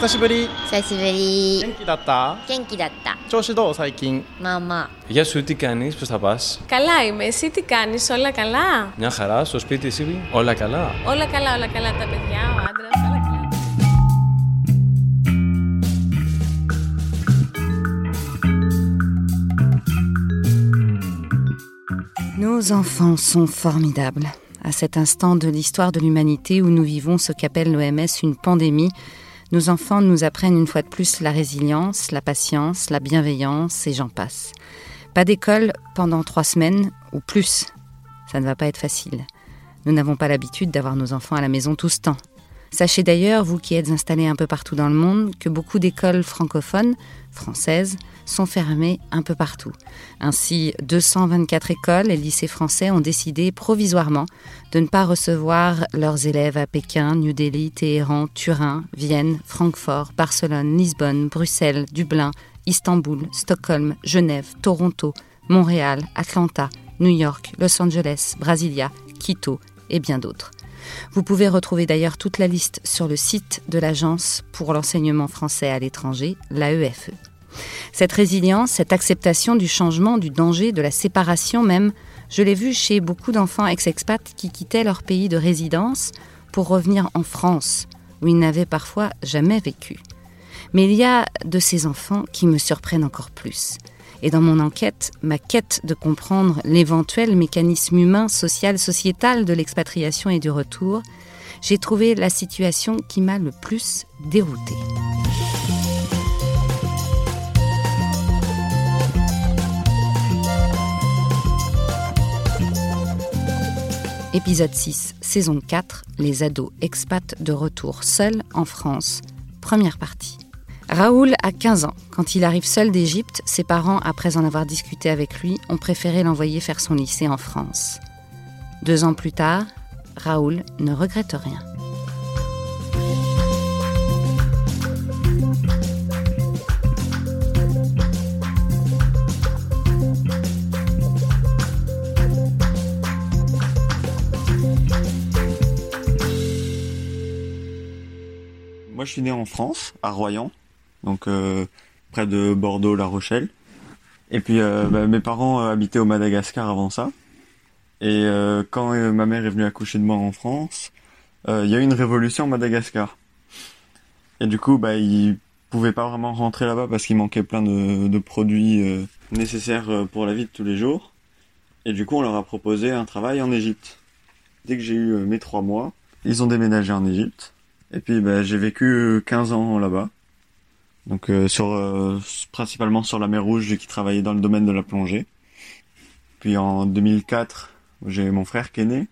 久しぶり久しぶり元気だった元気だった調子どう最近まあまあ Γεια σου, τι κάνεις, πώς θα πας. Καλά είμαι. Εσύ τι κάνεις, όλα καλά. Μια χαρά, στο σπίτι εσύ, όλα καλά. Όλα καλά, όλα καλά. Τα παιδιά, ο άντρας, όλα καλά. Nos enfants sont formidables. À cet instant de l'histoire de l'humanité où nous vivons ce qu'appelle l'OMS une pandémie, nos enfants nous apprennent une fois de plus la résilience, la patience, la bienveillance et j'en passe. Pas d'école pendant trois semaines ou plus. Ça ne va pas être facile. Nous n'avons pas l'habitude d'avoir nos enfants à la maison tout ce temps. Sachez d'ailleurs, vous qui êtes installés un peu partout dans le monde, que beaucoup d'écoles francophones, françaises, sont fermées un peu partout. Ainsi, 224 écoles et lycées français ont décidé provisoirement de ne pas recevoir leurs élèves à Pékin, New Delhi, Téhéran, Turin, Vienne, Francfort, Barcelone, Lisbonne, Bruxelles, Dublin, Istanbul, Stockholm, Genève, Toronto, Montréal, Atlanta, New York, Los Angeles, Brasilia, Quito et bien d'autres. Vous pouvez retrouver d'ailleurs toute la liste sur le site de l'Agence pour l'enseignement français à l'étranger, l'AEFE. Cette résilience, cette acceptation du changement, du danger, de la séparation même, je l'ai vu chez beaucoup d'enfants ex-expats qui quittaient leur pays de résidence pour revenir en France, où ils n'avaient parfois jamais vécu. Mais il y a de ces enfants qui me surprennent encore plus. Et dans mon enquête, ma quête de comprendre l'éventuel mécanisme humain, social, sociétal de l'expatriation et du retour, j'ai trouvé la situation qui m'a le plus déroutée. Épisode 6, saison 4, les ados expats de retour seuls en France. Première partie. Raoul a 15 ans. Quand il arrive seul d'Égypte, ses parents, après en avoir discuté avec lui, ont préféré l'envoyer faire son lycée en France. Deux ans plus tard, Raoul ne regrette rien. Moi, je suis né en France, à Royan, donc euh, près de Bordeaux, La Rochelle. Et puis, euh, bah, mes parents euh, habitaient au Madagascar avant ça. Et quand ma mère est venue accoucher de moi en France, il y a eu une révolution au Madagascar. Et du coup, bah, ils pouvaient pas vraiment rentrer là-bas parce qu'il manquait plein de, de produits nécessaires pour la vie de tous les jours. Et du coup, on leur a proposé un travail en Égypte. Dès que j'ai eu mes trois mois, ils ont déménagé en Égypte. Et puis bah, j'ai vécu euh, 15 ans là-bas. Donc euh, sur euh, principalement sur la mer Rouge qui travaillait dans le domaine de la plongée. Puis en 2004, j'ai mon frère qui est né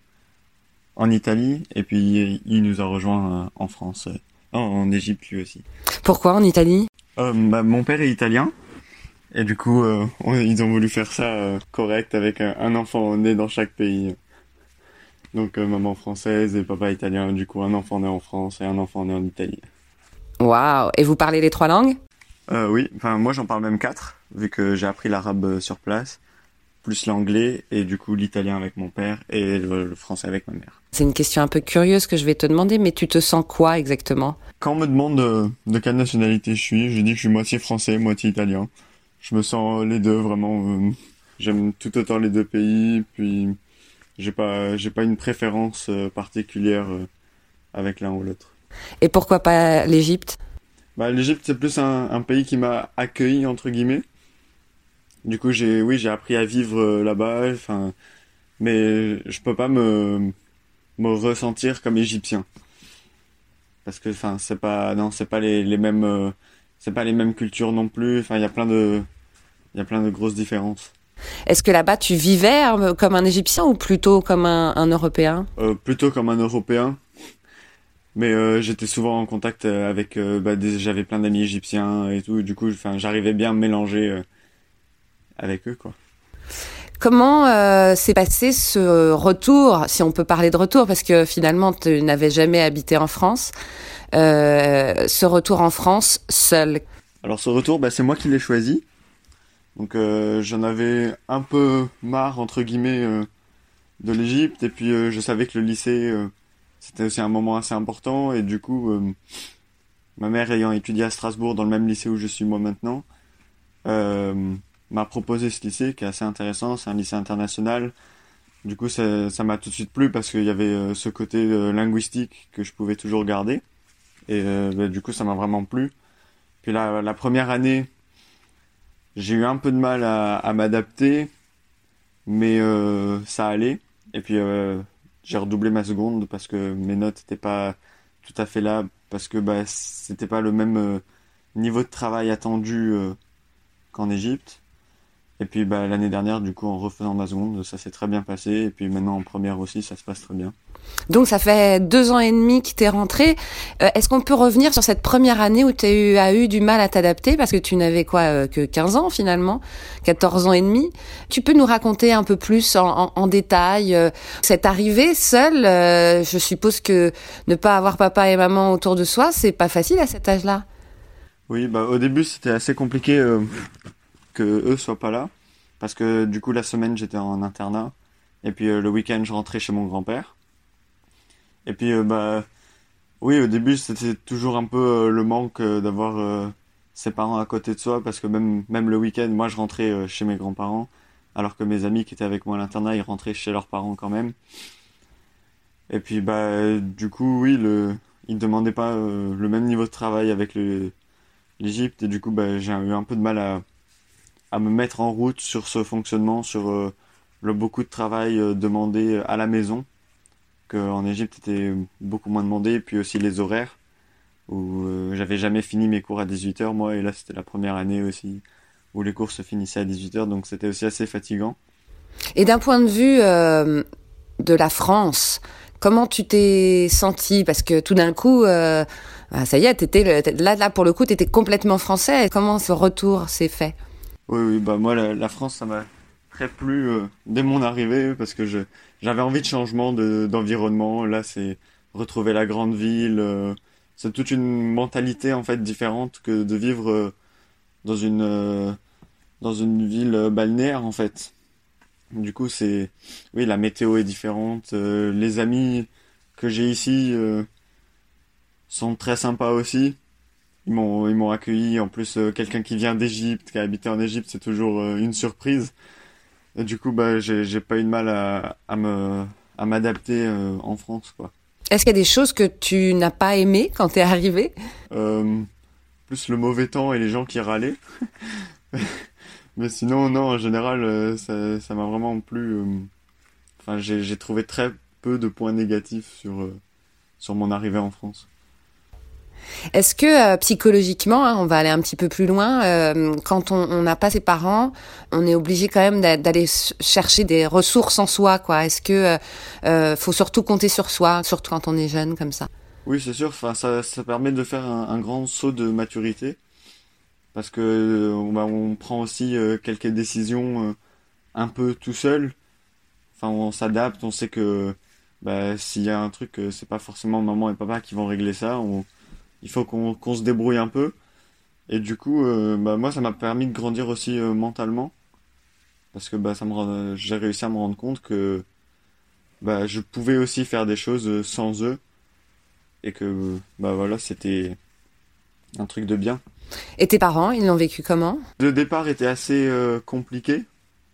en Italie et puis il nous a rejoint euh, en France, euh, en- Égypte lui aussi. Pourquoi en Italie? Euh, bah, mon père est italien et du coup euh, on- ils ont voulu faire ça euh, correct avec un, un enfant né dans chaque pays. Donc euh, maman française et papa italien. Du coup un enfant né en France et un enfant né en Italie. Waouh Et vous parlez les trois langues? Euh, oui, enfin moi j'en parle même quatre vu que j'ai appris l'arabe euh, sur place, plus l'anglais et du coup l'italien avec mon père et le, le français avec ma mère. C'est une question un peu curieuse que je vais te demander, mais tu te sens quoi exactement? Quand on me demande euh, de quelle nationalité je suis, je dis que je suis moitié français, moitié italien. Je me sens les deux vraiment. J'aime tout autant les deux pays, puis j'ai pas j'ai pas une préférence euh, particulière euh, avec l'un ou l'autre. Et pourquoi pas l'Égypte? Bah l'Égypte c'est plus un, un pays qui m'a accueilli entre guillemets. Du coup j'ai oui j'ai appris à vivre euh, là-bas, enfin mais je peux pas me me ressentir comme égyptien parce que enfin c'est pas non c'est pas les, les mêmes euh, c'est pas les mêmes cultures non plus enfin il y a plein de il y a plein de grosses différences Est-ce que là-bas tu vivais euh, comme un Égyptien ou plutôt comme un, un Européen? Euh, plutôt comme un européen. Mais euh, j'étais souvent en contact avec euh, bah, j'avais plein d'amis égyptiens et tout. Du coup enfin j'arrivais bien à mélanger avec eux quoi. Comment euh, s'est passé ce retour, si on peut parler de retour, parce que finalement tu n'avais jamais habité en France, euh, ce retour en France seul? Alors ce retour, bah, c'est moi qui l'ai choisi. Donc euh, j'en avais un peu marre entre guillemets euh, de l'Égypte et puis euh, je savais que le lycée c'était aussi un moment assez important et du coup ma mère ayant étudié à Strasbourg dans le même lycée où je suis moi maintenant, m'a proposé ce lycée qui est assez intéressant. C'est un lycée international. Du coup, ça m'a tout de suite plu parce qu'il y avait ce côté linguistique que je pouvais toujours garder. Et bah, du coup, ça m'a vraiment plu. Puis la première année, j'ai eu un peu de mal à, m'adapter, mais euh, ça allait. Et puis euh, j'ai redoublé ma seconde parce que mes notes n'étaient pas tout à fait là, parce que bah, c'était pas le même euh, niveau de travail attendu qu'en Égypte. Et puis bah, l'année dernière, du coup, en refaisant ma seconde, ça s'est très bien passé. Et puis maintenant en première aussi, ça se passe très bien. Donc ça fait deux ans et demi que t'es rentré. Euh, Est-ce qu'on peut revenir sur cette première année où tu eu, as eu du mal à t'adapter? Parce que tu n'avais quoi euh, que 15 ans finalement, 14 ans et demi. Tu peux nous raconter un peu plus en, détail euh, cette arrivée seule. je suppose que ne pas avoir papa et maman autour de soi, c'est pas facile à cet âge-là. Oui, bah au début c'était assez compliqué que eux soient pas là parce que du coup la semaine j'étais en internat et puis le week-end je rentrais chez mon grand-père. Et puis euh, bah oui, au début c'était toujours un peu euh, le manque euh, d'avoir ses parents à côté de soi parce que même le week-end moi je rentrais chez mes grands-parents alors que mes amis qui étaient avec moi à l'internat ils rentraient chez leurs parents quand même. Et puis bah du coup oui le ils demandaient pas le même niveau de travail avec l'Égypte et du coup bah, j'ai eu un peu de mal à, me mettre en route sur ce fonctionnement, sur le beaucoup de travail demandé à la maison, qu'en Égypte était beaucoup moins demandé, puis aussi les horaires, où euh, j'avais jamais fini mes cours à 18h moi, et là c'était la première année aussi où les cours se finissaient à 18h, donc c'était aussi assez fatigant. Et d'un point de vue euh, de la France, comment tu t'es senti Parce que tout d'un coup, euh, bah, ça y est, le- t'es- là, là pour le coup, tu étais complètement français. Comment ce retour s'est fait? Oui, oui, bah moi la, la France ça m'a très plu euh, dès mon arrivée parce que j'avais envie de changement de d'environnement. Là, c'est retrouver la grande ville. euh, c'est toute une mentalité en fait différente que de vivre euh, dans une euh, dans une ville balnéaire en fait. Du coup, c'est oui, la météo est différente. les amis que j'ai ici sont très sympas aussi. Ils m'ont ils m'ont accueilli. En plus, quelqu'un qui vient d'Égypte, qui a habité en Égypte, c'est toujours une surprise. Et du coup, bah, j'ai pas eu de mal à, à me à m'adapter euh, en France, quoi. Est-ce qu'il y a des choses que tu n'as pas aimées quand t'es arrivé Euh, plus le mauvais temps et les gens qui râlaient. Mais sinon, non, en général, euh, ça ça m'a vraiment plu. Enfin, j'ai trouvé très peu de points négatifs sur sur mon arrivée en France. Est-ce que euh, psychologiquement, hein, on va aller un petit peu plus loin, euh, quand on n'a pas ses parents, on est obligé quand même d'a- d'aller chercher des ressources en soi, quoi. Est-ce que euh, faut surtout compter sur soi, surtout quand on est jeune comme ça? Oui, c'est sûr. Enfin, ça, permet de faire un, grand saut de maturité parce que on, prend aussi quelques décisions un peu tout seul. Enfin, on s'adapte. On sait que bah, s'il y a un truc, c'est pas forcément maman et papa qui vont régler ça. Il faut qu'on qu'on se débrouille un peu. Et du coup, euh, bah, moi, ça m'a permis de grandir aussi euh, mentalement parce que bah, ça me j'ai réussi à me rendre compte que bah, je pouvais aussi faire des choses euh, sans eux et que bah voilà c'était un truc de bien. Et tes parents, ils l'ont vécu comment? Le départ était assez euh, compliqué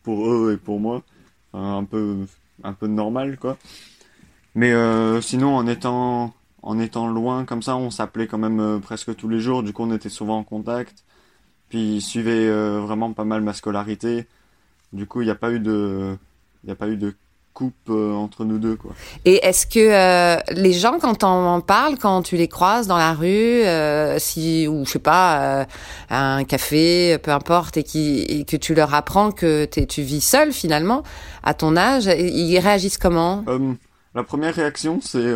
pour eux et pour moi, Enfin, un peu un peu normal quoi. Mais euh, sinon en étant en étant loin comme ça, on s'appelait quand même euh, presque tous les jours. Du coup, on était souvent en contact. Puis ils suivaient euh, vraiment pas mal ma scolarité. Du coup, il n'y a pas eu de il y a pas eu de coupe euh, entre nous deux quoi. Et est-ce que euh, les gens, quand on en parle, quand tu les croises dans la rue, euh, si ou je sais pas, euh, à un café, peu importe, et, qui, et que tu leur apprends que tu vis seul finalement à ton âge, ils réagissent comment? La première réaction, c'est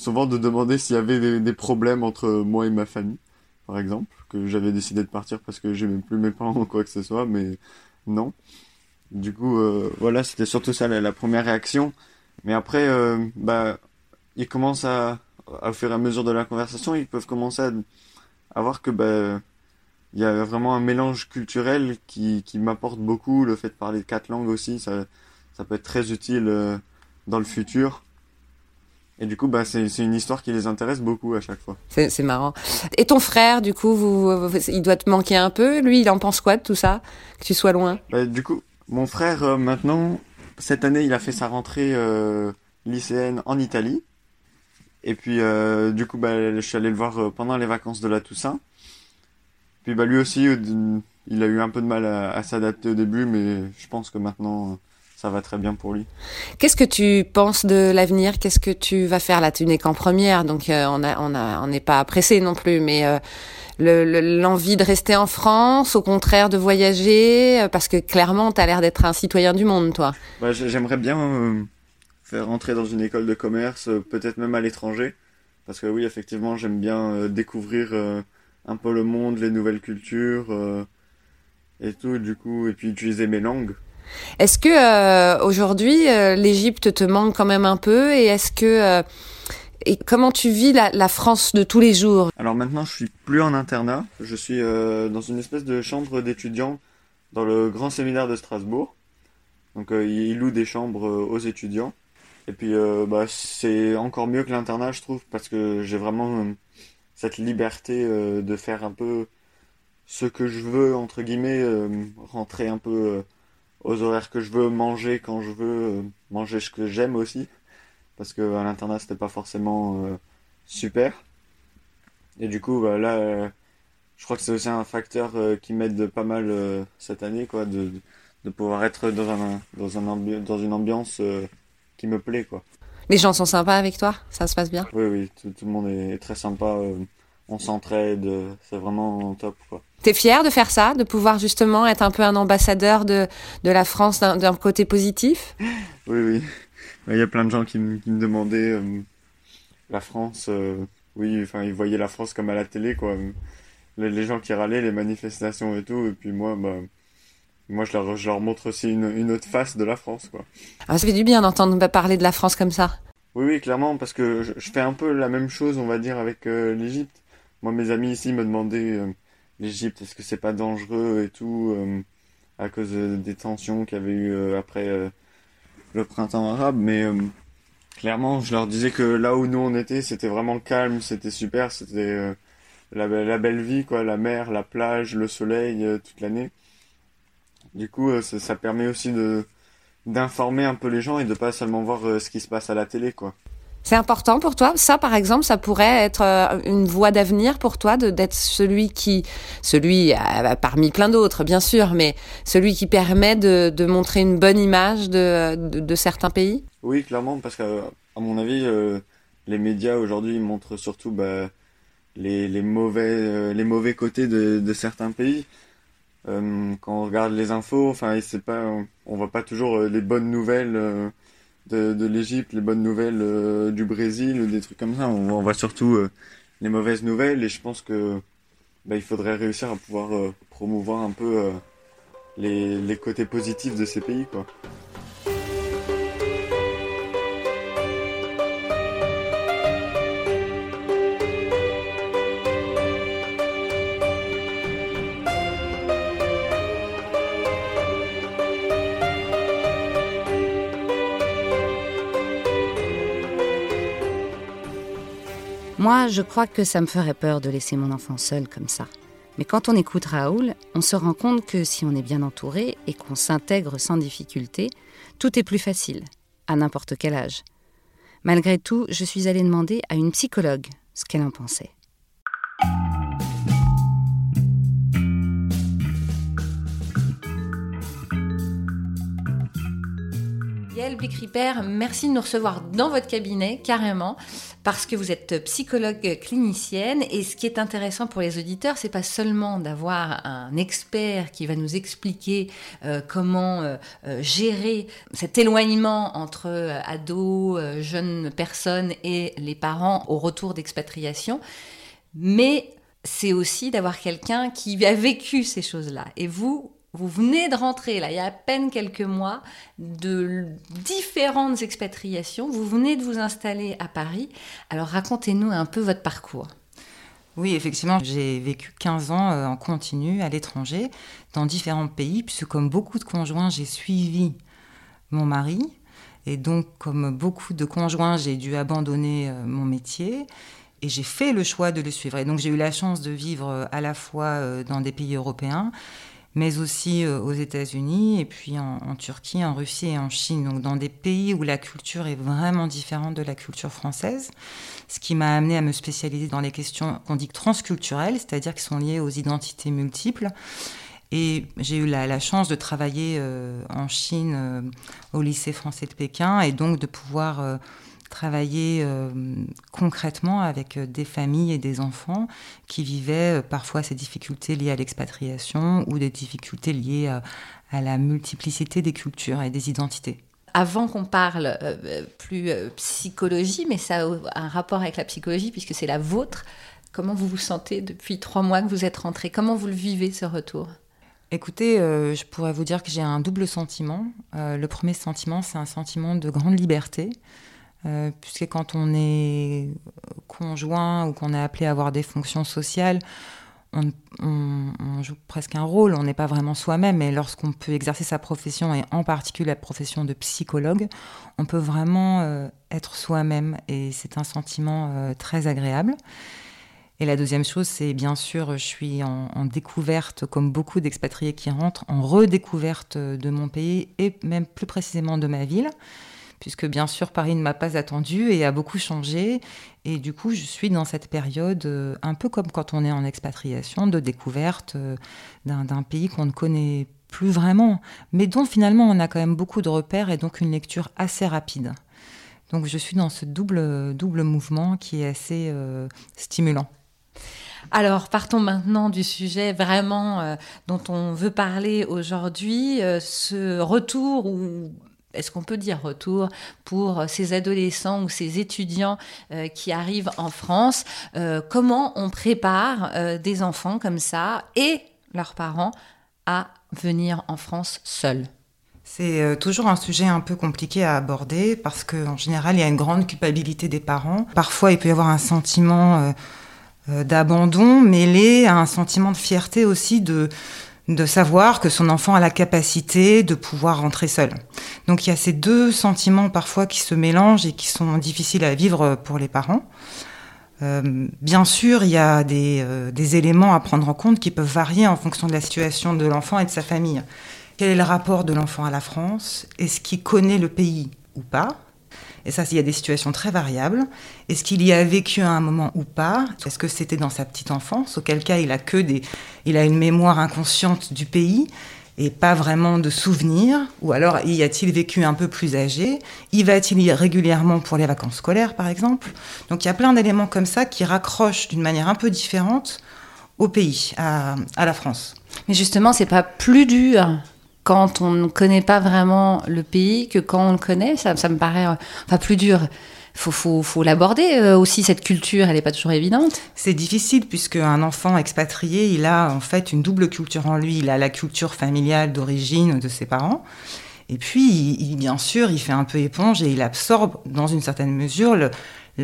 souvent de demander s'il y avait des, des problèmes entre moi et ma famille, par exemple, que j'avais décidé de partir parce que j'aimais plus mes parents ou quoi que ce soit, mais non. Du coup, euh, voilà, c'était surtout ça la, première réaction. Mais après, euh, bah, ils commencent à, à, au fur et à mesure de la conversation, ils peuvent commencer à, à voir que bah, il y a vraiment un mélange culturel qui, qui m'apporte beaucoup. Le fait de parler quatre langues aussi, ça, ça peut être très utile. euh, dans le futur. Et du coup, bah, c'est une histoire qui les intéresse beaucoup à chaque fois. C'est marrant. Et ton frère, du coup, vous, vous- il doit te manquer un peu. Lui, il en pense quoi de tout ça Que tu sois loin? Bah, du coup, mon frère, euh, maintenant, cette année, il a fait sa rentrée euh, lycéenne en Italie. Et puis, euh, du coup, bah, je suis allé le voir euh, pendant les vacances de la Toussaint. Puis, bah, lui aussi, euh, il a eu un peu de mal à, à s'adapter au début, mais je pense que maintenant, ça va très bien pour lui. Qu'est-ce que tu penses de l'avenir? Qu'est-ce que tu vas faire? Là Tu n'es qu'en première, donc euh, on a, on a, on n'est pas pressé non plus. Mais euh, le- le- l'envie de rester en France, au contraire de voyager, euh, parce que clairement, tu as l'air d'être un citoyen du monde, toi. Bah, j'ai- j'aimerais bien euh, faire rentrer dans une école de commerce, peut-être même à l'étranger. Parce que oui, effectivement, j'aime bien découvrir un peu le monde, les nouvelles cultures et tout, du coup, et puis utiliser mes langues. Est-ce que euh, aujourd'hui, euh, l'Égypte te manque quand même un peu Et est-ce que euh, et comment tu vis la, France de tous les jours? Alors maintenant, je suis plus en internat, je suis euh, dans une espèce de chambre d'étudiants dans le grand séminaire de Strasbourg. Donc ils louent des chambres aux étudiants. Et puis bah, c'est encore mieux que l'internat, je trouve, parce que j'ai vraiment cette liberté de faire un peu ce que je veux, entre guillemets, rentrer un peu aux horaires que je veux, manger quand je veux, euh, manger ce que j'aime aussi. Parce que à l'internat, c'était pas forcément euh, super. Et du coup, bah, là, euh, je crois que c'est aussi un facteur euh, qui m'aide pas mal cette année, quoi, de, de pouvoir être dans un, dans un ambi- dans une ambiance qui me plaît, quoi. Les gens sont sympas avec toi? Ça se passe bien? Oui, oui, tout, tout le monde est très sympa, on s'entraide, c'est vraiment top, quoi. T'es fier de faire ça, de pouvoir justement être un peu un ambassadeur de, de la France d'un côté positif? Oui, oui. Il y a plein de gens qui, me- qui me demandaient euh, la France. euh, oui, enfin, ils voyaient la France comme à la télé, quoi. Les, les gens qui râlaient, les manifestations et tout. Et puis moi, bah, moi, je leur, je leur montre aussi une, une autre face de la France, quoi. Ah, Ça fait du bien d'entendre bah, parler de la France comme ça. Oui, oui, clairement, parce que je, je fais un peu la même chose, on va dire, avec euh, l'Égypte. Moi, mes amis ici me demandaient euh, l'Égypte, est-ce que c'est pas dangereux et tout, euh, à cause euh, des tensions qu'il y avait eu après le printemps arabe. Mais clairement, je leur disais que là où nous on était, c'était vraiment calme, c'était super, c'était la, be- la belle vie, quoi, la mer, la plage, le soleil, toute l'année. Du coup, ça, ça permet aussi de d'informer un peu les gens et de pas seulement voir ce qui se passe à la télé, quoi. C'est important pour toi Ça, par exemple, ça pourrait être euh, une voie d'avenir pour toi d'être celui qui, celui euh, parmi plein d'autres, bien sûr, mais celui qui permet de, de montrer une bonne image de, de, certains pays? Oui, clairement, parce que à mon avis, euh, les médias aujourd'hui montrent surtout bah, les, les mauvais euh, les mauvais côtés de, certains pays. Euh, quand on regarde les infos, enfin, pas, on voit pas toujours euh, les bonnes nouvelles euh, de, l'Égypte, les bonnes nouvelles euh, du Brésil des trucs comme ça. On, voit- surtout euh, les mauvaises nouvelles et je pense que bah, il faudrait réussir à pouvoir euh, promouvoir un peu les, les côtés positifs de ces pays, quoi. Moi, je crois que ça me ferait peur de laisser mon enfant seul comme ça. Mais quand on écoute Raoul, on se rend compte que si on est bien entouré et qu'on s'intègre sans difficulté, tout est plus facile, à n'importe quel âge. Malgré tout, je suis allée demander à une psychologue ce qu'elle en pensait. Yael Blick-Ripper, merci de nous recevoir dans votre cabinet, carrément, parce que vous êtes psychologue clinicienne. Et ce qui est intéressant pour les auditeurs, c'est pas seulement d'avoir un expert qui va nous expliquer euh, comment euh, euh, gérer cet éloignement entre ados, jeunes personnes et les parents au retour d'expatriation, mais c'est aussi d'avoir quelqu'un qui a vécu ces choses-là. Et vous, vous venez de rentrer, là, il y a à peine quelques mois, de différentes expatriations. Vous venez de vous installer à Paris. Alors racontez-nous un peu votre parcours. Oui, effectivement, j'ai vécu 15 ans euh, en continu à l'étranger, dans différents pays, puisque comme beaucoup de conjoints, j'ai suivi mon mari. Et donc, comme beaucoup de conjoints, j'ai dû abandonner euh, mon métier et j'ai fait le choix de le suivre. Et donc, j'ai eu la chance de vivre euh, à la fois dans des pays européens, mais aussi aux États-Unis, et puis en, Turquie, en Russie et en Chine. Donc, dans des pays où la culture est vraiment différente de la culture française, ce qui m'a amené à me spécialiser dans les questions qu'on dit transculturelles, c'est-à-dire qui sont liées aux identités multiples. Et j'ai eu la, chance de travailler euh, en Chine euh, au lycée français de Pékin et donc de pouvoir euh, travailler concrètement avec des familles et des enfants qui vivaient parfois ces difficultés liées à l'expatriation ou des difficultés liées à, à, la multiplicité des cultures et des identités. Avant qu'on parle plus psychologie, mais ça a un rapport avec la psychologie puisque c'est la vôtre, comment vous vous sentez depuis trois mois que vous êtes rentré Comment vous le vivez ce retour? Écoutez, euh, je pourrais vous dire que j'ai un double sentiment. Euh, le premier sentiment, c'est un sentiment de grande liberté, euh, puisque quand on est conjoint ou qu'on est appelé à avoir des fonctions sociales, on, joue presque un rôle, on n'est pas vraiment soi-même, mais lorsqu'on peut exercer sa profession, et en particulier la profession de psychologue, on peut vraiment euh, être soi-même, et c'est un sentiment euh, très agréable. Et la deuxième chose, c'est bien sûr, je suis en découverte, comme beaucoup d'expatriés qui rentrent, en redécouverte de mon pays et même plus précisément de ma ville, puisque bien sûr Paris ne m'a pas attendu et a beaucoup changé. Et du coup, je suis dans cette période, euh, un peu comme quand on est en expatriation, de découverte euh, d'un pays qu'on ne connaît plus vraiment, mais dont finalement on a quand même beaucoup de repères et donc une lecture assez rapide. Donc je suis dans ce double, double mouvement qui est assez euh, stimulant. Alors, partons maintenant du sujet vraiment dont on veut parler aujourd'hui, ce retour ou est-ce qu'on peut dire retour pour ces adolescents ou ces étudiants euh, qui arrivent en France euh, Comment on prépare euh, des enfants comme ça et leurs parents à venir en France seuls? C'est toujours un sujet un peu compliqué à aborder parce qu'en général, il y a une grande culpabilité des parents. Parfois, il peut y avoir un sentiment d'abandon mêlé à un sentiment de fierté aussi de, de savoir que son enfant a la capacité de pouvoir rentrer seul. Donc il y a ces deux sentiments parfois qui se mélangent et qui sont difficiles à vivre pour les parents. Euh, bien sûr, il y a des, euh, des, éléments à prendre en compte qui peuvent varier en fonction de la situation de l'enfant et de sa famille. Quel est le rapport de l'enfant à la France? Est-ce qu'il connaît le pays ou pas? Et ça, il y a des situations très variables. Est-ce qu'il y a vécu à un moment ou pas? Est-ce que c'était dans sa petite enfance? Auquel cas, il a que des, il a une mémoire inconsciente du pays et pas vraiment de souvenirs. Ou alors, y a-t-il vécu un peu plus âgé? Y va-t-il régulièrement pour les vacances scolaires, par exemple? Donc, il y a plein d'éléments comme ça qui raccrochent d'une manière un peu différente au pays, à, à la France. Mais justement, c'est pas plus dur quand on ne connaît pas vraiment le pays que quand on le connaît. Ça, ça me paraît euh, enfin, plus dur. Faut, faut, l'aborder euh, aussi, cette culture, elle n'est pas toujours évidente. C'est difficile puisque un enfant expatrié, il a en fait une double culture en lui. Il a la culture familiale d'origine de ses parents. Et puis, il, bien sûr, il fait un peu éponge et il absorbe dans une certaine mesure le,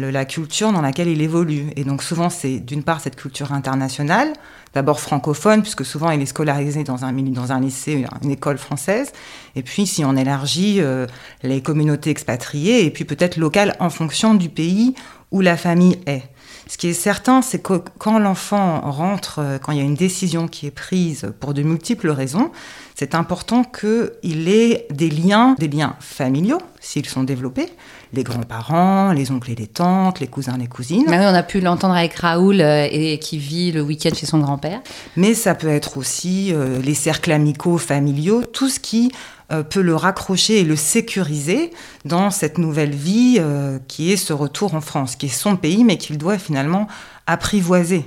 la culture dans laquelle il évolue. Et donc souvent, c'est d'une part cette culture internationale, d'abord francophone, puisque souvent il est scolarisé dans un, dans un lycée, une école française, et puis si on élargit euh, les communautés expatriées, et puis peut-être locales en fonction du pays où la famille est. Ce qui est certain, c'est que quand l'enfant rentre, euh, quand il y a une décision qui est prise pour de multiples raisons, c'est important qu'il ait des liens, des liens familiaux, s'ils sont développés, les grands-parents, les oncles et les tantes, les cousins, les cousines. Mais oui, on a pu l'entendre avec Raoul euh, et qui vit le week-end chez son grand-père. Mais ça peut être aussi euh, les cercles amicaux, familiaux, tout ce qui peut le raccrocher et le sécuriser dans cette nouvelle vie euh, qui est ce retour en France, qui est son pays, mais qu'il doit finalement apprivoiser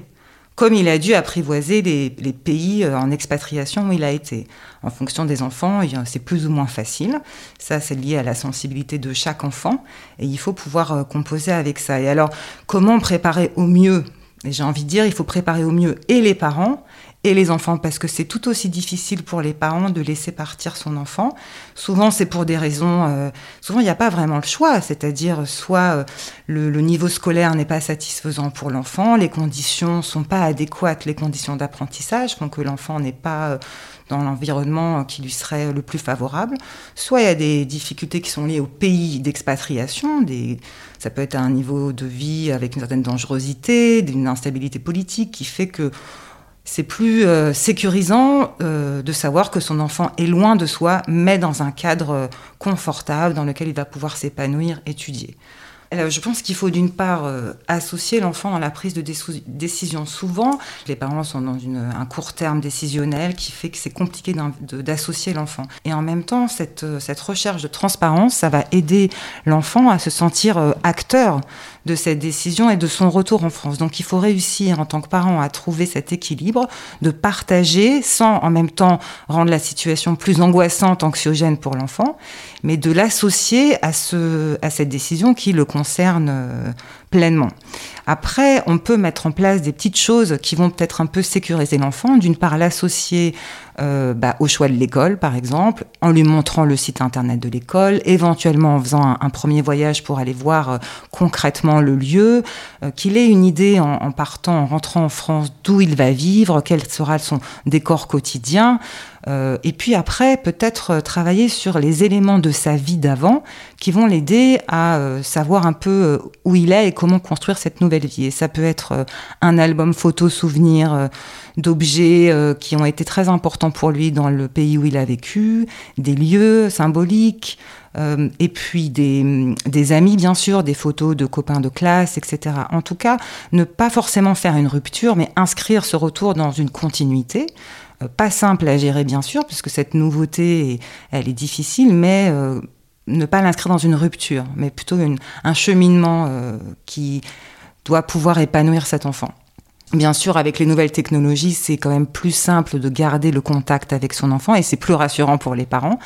comme il a dû apprivoiser les, pays euh, en expatriation où il a été. En fonction des enfants, c'est plus ou moins facile. Ça, c'est lié à la sensibilité de chaque enfant. Et il faut pouvoir euh, composer avec ça. Et alors, comment préparer au mieux j'ai envie de dire, il faut préparer au mieux et les parents et les enfants, parce que c'est tout aussi difficile pour les parents de laisser partir son enfant. Souvent, c'est pour des raisons. euh, souvent, il n'y a pas vraiment le choix, c'est-à-dire soit euh, le, le niveau scolaire n'est pas satisfaisant pour l'enfant, les conditions sont pas adéquates, les conditions d'apprentissage font que l'enfant n'est pas euh, dans l'environnement qui lui serait le plus favorable. Soit il y a des difficultés qui sont liées au pays d'expatriation, des, ça peut être un niveau de vie avec une certaine dangerosité, une instabilité politique qui fait que c'est plus euh, sécurisant euh, de savoir que son enfant est loin de soi, mais dans un cadre euh, confortable dans lequel il va pouvoir s'épanouir, étudier. Je pense qu'il faut d'une part associer l'enfant à la prise de décision. Souvent, les parents sont dans un court terme décisionnel qui fait que c'est compliqué d'associer l'enfant. Et en même temps, cette, recherche de transparence, ça va aider l'enfant à se sentir acteur de cette décision et de son retour en France. Donc il faut réussir en tant que parent à trouver cet équilibre, de partager sans en même temps rendre la situation plus angoissante, anxiogène pour l'enfant, mais de l'associer à, ce, à cette décision qui le concerne euh, pleinement. Après, on peut mettre en place des petites choses qui vont peut-être un peu sécuriser l'enfant. D'une part, l'associer euh, bah, au choix de l'école, par exemple, en lui montrant le site internet de l'école, éventuellement en faisant un, premier voyage pour aller voir euh, concrètement le lieu, euh, qu'il ait une idée en partant, en rentrant en France, d'où il va vivre, quel sera son décor quotidien. Euh, et puis après, peut-être euh, travailler sur les éléments de sa vie d'avant qui vont l'aider à euh, savoir un peu où il est et comment construire cette nouvelle vie. Et ça peut être un album photo souvenir d'objets qui ont été très importants pour lui dans le pays où il a vécu, des lieux symboliques, et puis des, des amis, bien sûr, des photos de copains de classe, etc. En tout cas, ne pas forcément faire une rupture, mais inscrire ce retour dans une continuité. Pas simple à gérer, bien sûr, puisque cette nouveauté, elle est difficile, mais euh, ne pas l'inscrire dans une rupture, mais plutôt un cheminement euh, qui doit pouvoir épanouir cet enfant. Bien sûr, avec les nouvelles technologies, c'est quand même plus simple de garder le contact avec son enfant et c'est plus rassurant pour les parents.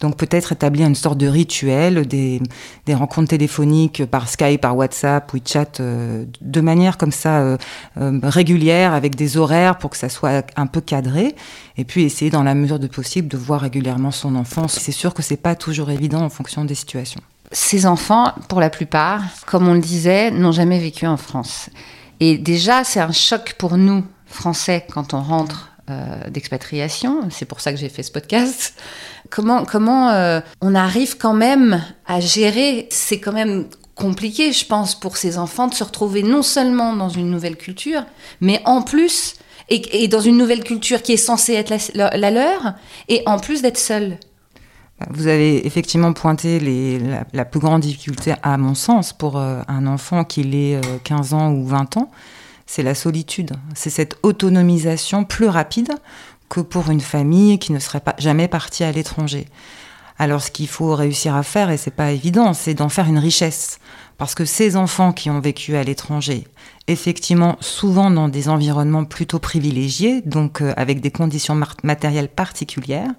Donc peut-être établir une sorte de rituel, des, rencontres téléphoniques par Skype, par WhatsApp, WeChat, euh, de manière comme ça euh, euh, régulière, avec des horaires pour que ça soit un peu cadré. Et puis essayer dans la mesure de possible de voir régulièrement son enfant. C'est sûr que c'est pas toujours évident en fonction des situations. Ces enfants, pour la plupart, comme on le disait, n'ont jamais vécu en France. Et déjà, c'est un choc pour nous, Français, quand on rentre d'expatriation. C'est pour ça que j'ai fait ce podcast. Comment, comment euh, on arrive quand même à gérer C'est quand même compliqué, je pense, pour ces enfants de se retrouver non seulement dans une nouvelle culture, mais en plus, et, dans une nouvelle culture qui est censée être la, leur, et en plus d'être seuls. Vous avez effectivement pointé la, plus grande difficulté, à mon sens, pour euh, un enfant qu'il ait euh, 15 ans ou 20 ans, c'est la solitude. C'est cette autonomisation plus rapide que pour une famille qui ne serait pas jamais partie à l'étranger. Alors ce qu'il faut réussir à faire, et c'est pas évident, c'est d'en faire une richesse. Parce que ces enfants qui ont vécu à l'étranger, effectivement souvent dans des environnements plutôt privilégiés, donc euh, avec des conditions matérielles particulières,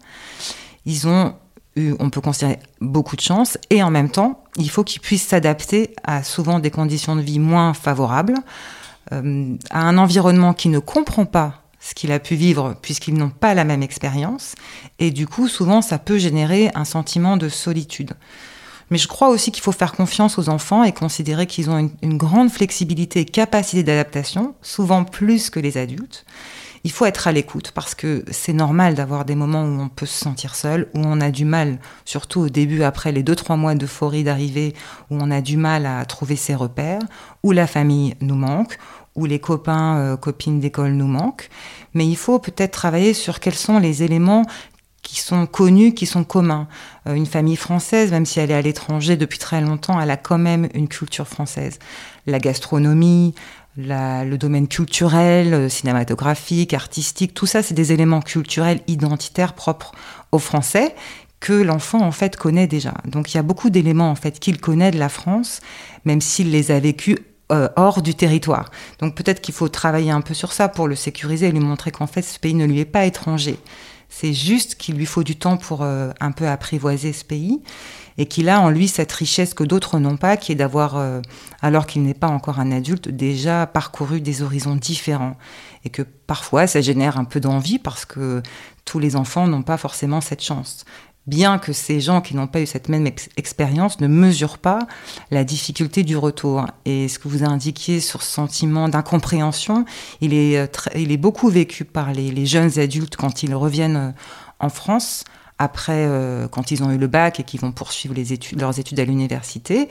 ils ont eu, on peut considérer, beaucoup de chance, et en même temps, il faut qu'ils puissent s'adapter à souvent des conditions de vie moins favorables, euh, à un environnement qui ne comprend pas ce qu'il a pu vivre puisqu'ils n'ont pas la même expérience. Et du coup, souvent, ça peut générer un sentiment de solitude. Mais je crois aussi qu'il faut faire confiance aux enfants et considérer qu'ils ont une, grande flexibilité et capacité d'adaptation, souvent plus que les adultes. Il faut être à l'écoute parce que c'est normal d'avoir des moments où on peut se sentir seul, où on a du mal, surtout au début, après les deux, trois mois d'euphorie d'arrivée, où on a du mal à trouver ses repères, où la famille nous manque, où les copains, euh, copines d'école nous manquent. Mais il faut peut-être travailler sur quels sont les éléments qui sont connus, qui sont communs. Euh, une famille française, même si elle est à l'étranger depuis très longtemps, elle a quand même une culture française. La gastronomie, le domaine culturel, euh, cinématographique, artistique, tout ça, c'est des éléments culturels identitaires propres aux Français que l'enfant en fait connaît déjà. Donc il y a beaucoup d'éléments en fait qu'il connaît de la France, même s'il les a vécus hors du territoire. Donc peut-être qu'il faut travailler un peu sur ça pour le sécuriser et lui montrer qu'en fait ce pays ne lui est pas étranger. C'est juste qu'il lui faut du temps pour euh, un peu apprivoiser ce pays et qu'il a en lui cette richesse que d'autres n'ont pas, qui est d'avoir, euh, alors qu'il n'est pas encore un adulte, déjà parcouru des horizons différents. Et que parfois ça génère un peu d'envie parce que tous les enfants n'ont pas forcément cette chance bien que ces gens qui n'ont pas eu cette même ex- expérience ne mesurent pas la difficulté du retour. Et ce que vous indiquiez sur ce sentiment d'incompréhension, il est, euh, il est beaucoup vécu par les, jeunes adultes quand ils reviennent euh, en France, après, euh, quand ils ont eu le bac et qu'ils vont poursuivre leurs études à l'université.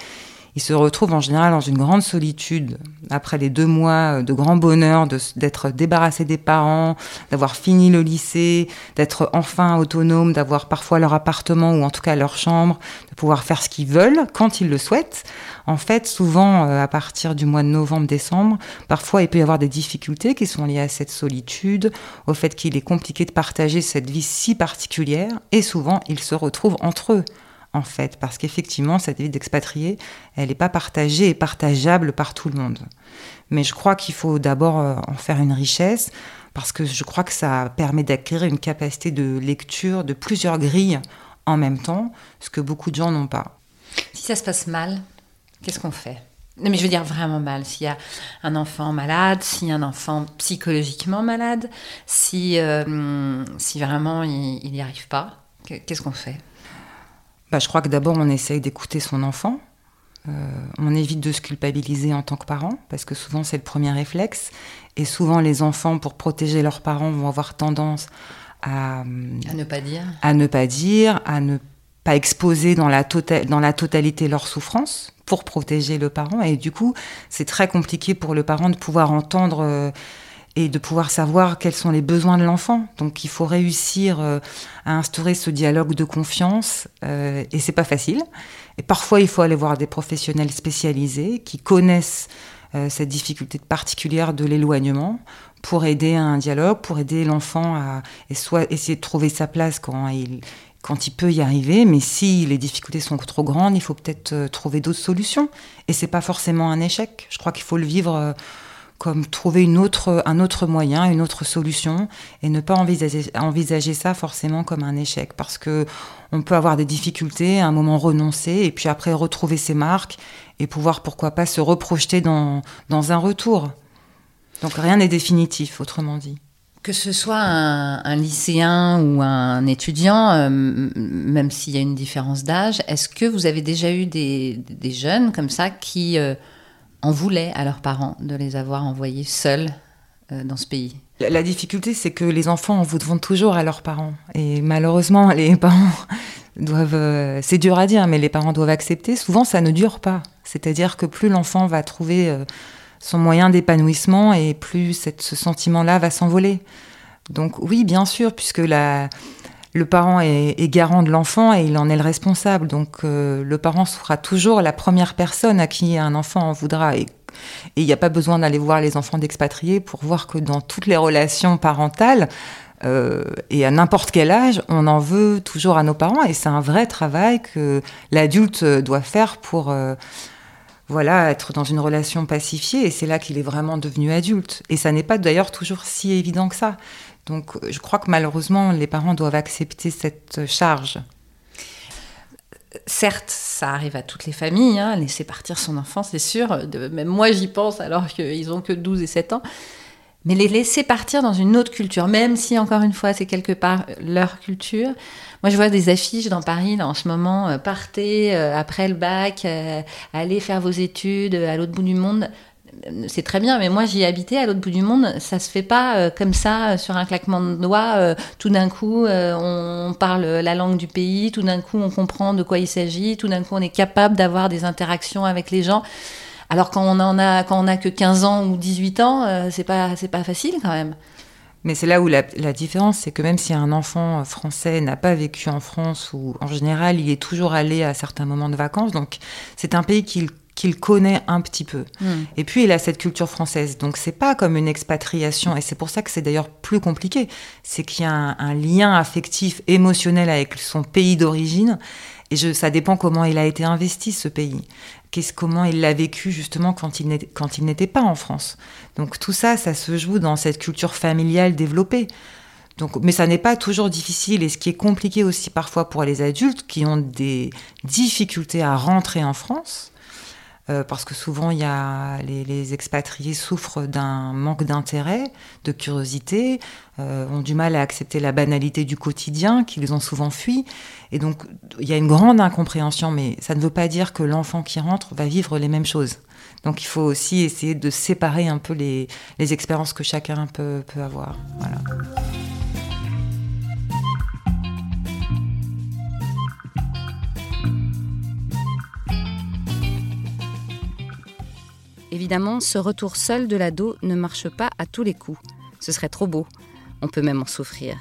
Ils se retrouvent en général dans une grande solitude, après les deux mois de grand bonheur d'être débarrassés des parents, d'avoir fini le lycée, d'être enfin autonomes, d'avoir parfois leur appartement ou en tout cas leur chambre, de pouvoir faire ce qu'ils veulent quand ils le souhaitent. En fait, souvent, euh, à partir du mois de novembre-décembre, parfois il peut y avoir des difficultés qui sont liées à cette solitude, au fait qu'il est compliqué de partager cette vie si particulière, et souvent ils se retrouvent entre eux. En fait, parce qu'effectivement, cette vie d'expatrié, elle n'est pas partagée et partageable par tout le monde. Mais je crois qu'il faut d'abord euh, en faire une richesse, parce que je crois que ça permet d'acquérir une capacité de lecture de plusieurs grilles en même temps, ce que beaucoup de gens n'ont pas. Si ça se passe mal, qu'est-ce qu'on fait? Non, mais je veux dire vraiment mal. S'il y a un enfant malade, a un enfant psychologiquement malade, si, euh, si vraiment il n'y arrive pas, que- qu'est-ce qu'on fait? Bah, je crois que d'abord, on essaye d'écouter son enfant. Euh, on évite de se culpabiliser en tant que parent, parce que souvent, c'est le premier réflexe. Et souvent, les enfants, pour protéger leurs parents, vont avoir tendance à, À ne pas dire. à ne pas dire, à ne pas exposer dans la, tota- dans la totalité leur souffrance pour protéger le parent. Et du coup, c'est très compliqué pour le parent de pouvoir entendre euh, et de pouvoir savoir quels sont les besoins de l'enfant. Donc, il faut réussir euh, à instaurer ce dialogue de confiance, euh, et c'est pas facile. Et parfois, il faut aller voir des professionnels spécialisés qui connaissent euh, cette difficulté particulière de l'éloignement pour aider à un dialogue, pour aider l'enfant à essayer de trouver sa place quand il quand il peut y arriver, mais si les difficultés sont trop grandes, il faut peut-être euh, trouver d'autres solutions. Et c'est pas forcément un échec. Je crois qu'il faut le vivre comme trouver une autre, un autre moyen, une autre solution, et ne pas envisager, envisager ça forcément comme un échec, parce que on peut avoir des difficultés, à un moment renoncer, et puis après retrouver ses marques, et pouvoir pourquoi pas se reprojeter dans, dans un retour. Donc rien n'est définitif, autrement dit. Que ce soit un, lycéen ou un étudiant, euh, même s'il y a une différence d'âge, est-ce que vous avez déjà eu des, des jeunes comme ça qui euh, en voulaient à leurs parents de les avoir envoyés seuls euh, dans ce pays La, difficulté, c'est que les enfants en demandent toujours à leurs parents. Et malheureusement, les parents doivent. euh, c'est dur à dire, mais les parents doivent accepter. Souvent, ça ne dure pas. C'est-à-dire que plus l'enfant va trouver euh, son moyen d'épanouissement et plus ce sentiment-là va s'envoler. Donc, oui, bien sûr, puisque la, le parent est, garant de l'enfant et il en est le responsable. Donc, euh, le parent sera toujours la première personne à qui un enfant en voudra. Et et il n'y a pas besoin d'aller voir les enfants d'expatriés pour voir que dans toutes les relations parentales, euh, et à n'importe quel âge, on en veut toujours à nos parents. Et c'est un vrai travail que l'adulte doit faire pour euh, voilà, être dans une relation pacifiée. Et c'est là qu'il est vraiment devenu adulte. Et ça n'est pas d'ailleurs toujours si évident que ça. Donc je crois que malheureusement, les parents doivent accepter cette charge. Certes, ça arrive à toutes les familles, hein, laisser partir son enfant, c'est sûr. De- même moi, j'y pense alors qu'ils ont que 12 et 7 ans. Mais les laisser partir dans une autre culture, même si, encore une fois, c'est quelque part leur culture. Moi, je vois des affiches dans Paris, en ce moment, euh, partez euh, après le bac, euh, allez faire vos études à l'autre bout du monde. C'est très bien, mais moi, j'y ai habité à l'autre bout du monde. Ça se fait pas euh, comme ça, euh, sur un claquement de doigts. euh, tout d'un coup, on parle la langue du pays, tout d'un coup, on comprend de quoi il s'agit, tout d'un coup, on est capable d'avoir des interactions avec les gens. Alors quand on en a, quand on a que 15 ans ou 18 ans, c'est pas, c'est pas facile quand même. Mais c'est là où la, la différence, c'est que même si un enfant français n'a pas vécu en France, ou en général, il est toujours allé à certains moments de vacances, donc c'est un pays qu'il qu'il connaît un petit peu. Et puis il a cette culture française, donc c'est pas comme une expatriation, et c'est pour ça que c'est d'ailleurs plus compliqué. C'est qu'il y a un, un lien affectif, émotionnel avec son pays d'origine, et je, ça dépend comment il a été investi ce pays. Qu'est-ce, comment il l'a vécu justement quand il, n'était, quand il n'était pas en France. Donc tout ça, ça se joue dans cette culture familiale développée. Donc, mais ça n'est pas toujours difficile. Et ce qui est compliqué aussi parfois pour les adultes qui ont des difficultés à rentrer en France, euh, parce que souvent il y a les, expatriés souffrent d'un manque d'intérêt, de curiosité, euh, ont du mal à accepter la banalité du quotidien, qu'ils ont souvent fui, et donc il y a une grande incompréhension. Mais ça ne veut pas dire que l'enfant qui rentre va vivre les mêmes choses. Donc il faut aussi essayer de séparer un peu les, les expériences que chacun peut, peut avoir. Voilà. Évidemment, ce retour seul de l'ado ne marche pas à tous les coups. Ce serait trop beau. On peut même en souffrir.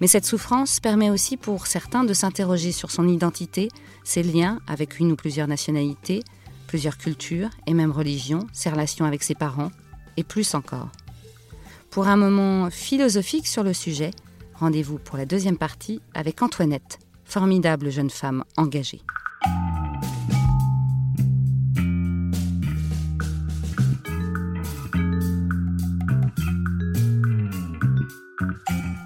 Mais cette souffrance permet aussi pour certains de s'interroger sur son identité, ses liens avec une ou plusieurs nationalités, plusieurs cultures et même religions, ses relations avec ses parents, et plus encore. Pour un moment philosophique sur le sujet, rendez-vous pour la deuxième partie avec Antoinette, formidable jeune femme engagée.